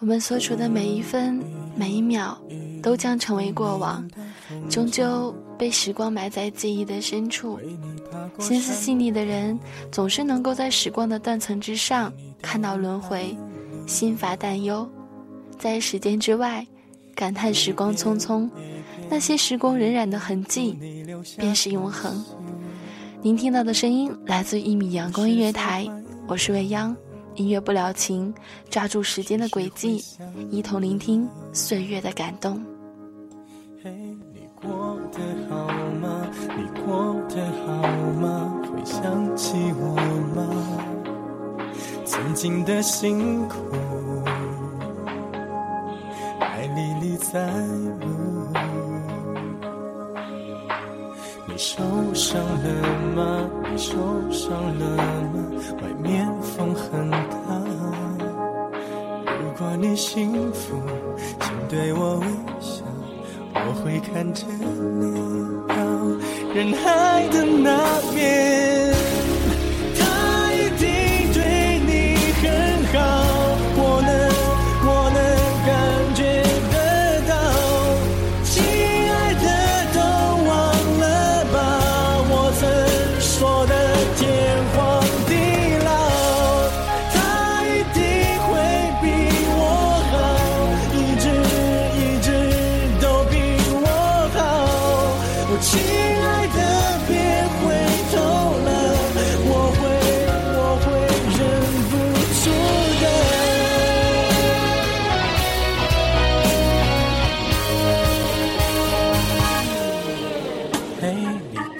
我们所处的每一分每一秒，都将成为过往，终究被时光埋在记忆的深处。心思细腻的人，总是能够在时光的断层之上看到轮回，心乏担忧，在时间之外感叹时光匆匆。那些时光荏苒的痕迹，便是永恒。您听到的声音来自一米阳光音乐台，我是未央。音乐不了情，抓住时间的轨迹，一同聆听岁月的感动。嘿，你过得好吗？你过得好吗？会想起我吗？曾经的辛苦，还历历在目。你受伤了吗？你受伤了幸福，请对我微笑，我会看着你到人海的那边。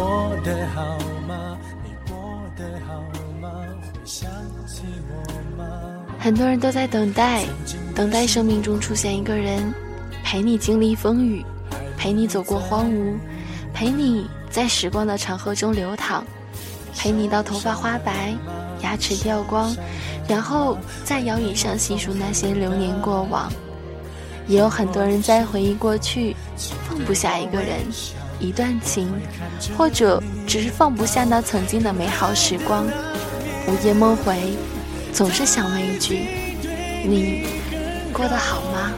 过得好吗？你过得好吗？会想起我吗？很多人都在等待，等待生命中出现一个人，陪你经历风雨，陪你走过荒芜，陪你在时光的长河中流淌，陪你到头发花白，牙齿掉光，然后在摇椅上细数那些流年过往。也有很多人在回忆过去，放不下一个人，一段情，或者只是放不下那曾经的美好时光。午夜梦回，总是想问一句：你过得好吗？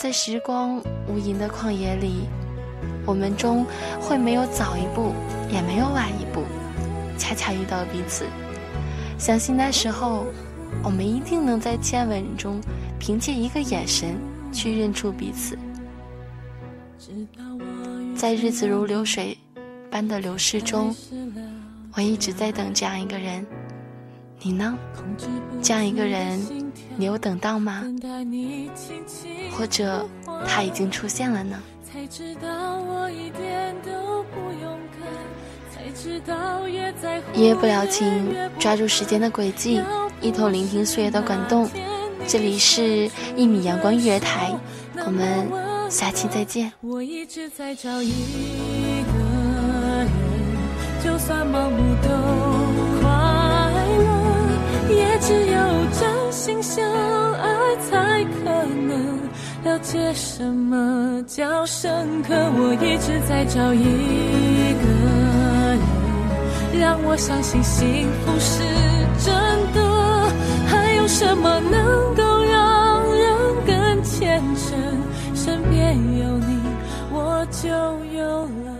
在时光无垠的旷野里，我们中会没有早一步，也没有晚一步，恰恰遇到彼此。相信那时候，我们一定能在亲吻中，凭借一个眼神去认出彼此。在日子如流水般的流逝中，我一直在等这样一个人。你呢？这样一个人，你有等到吗？或者他已经出现了呢？一夜不了情，抓住时间的轨迹，一同聆听岁月的感动。这里是一米阳光育儿台，我们。下期再见我一直在找一个人就算盲目都快乐也只有真心相爱才可能了解什么叫深刻我一直在找一个人让我相信幸福是真的还有什么能够让人更虔诚身边有你，我就有了。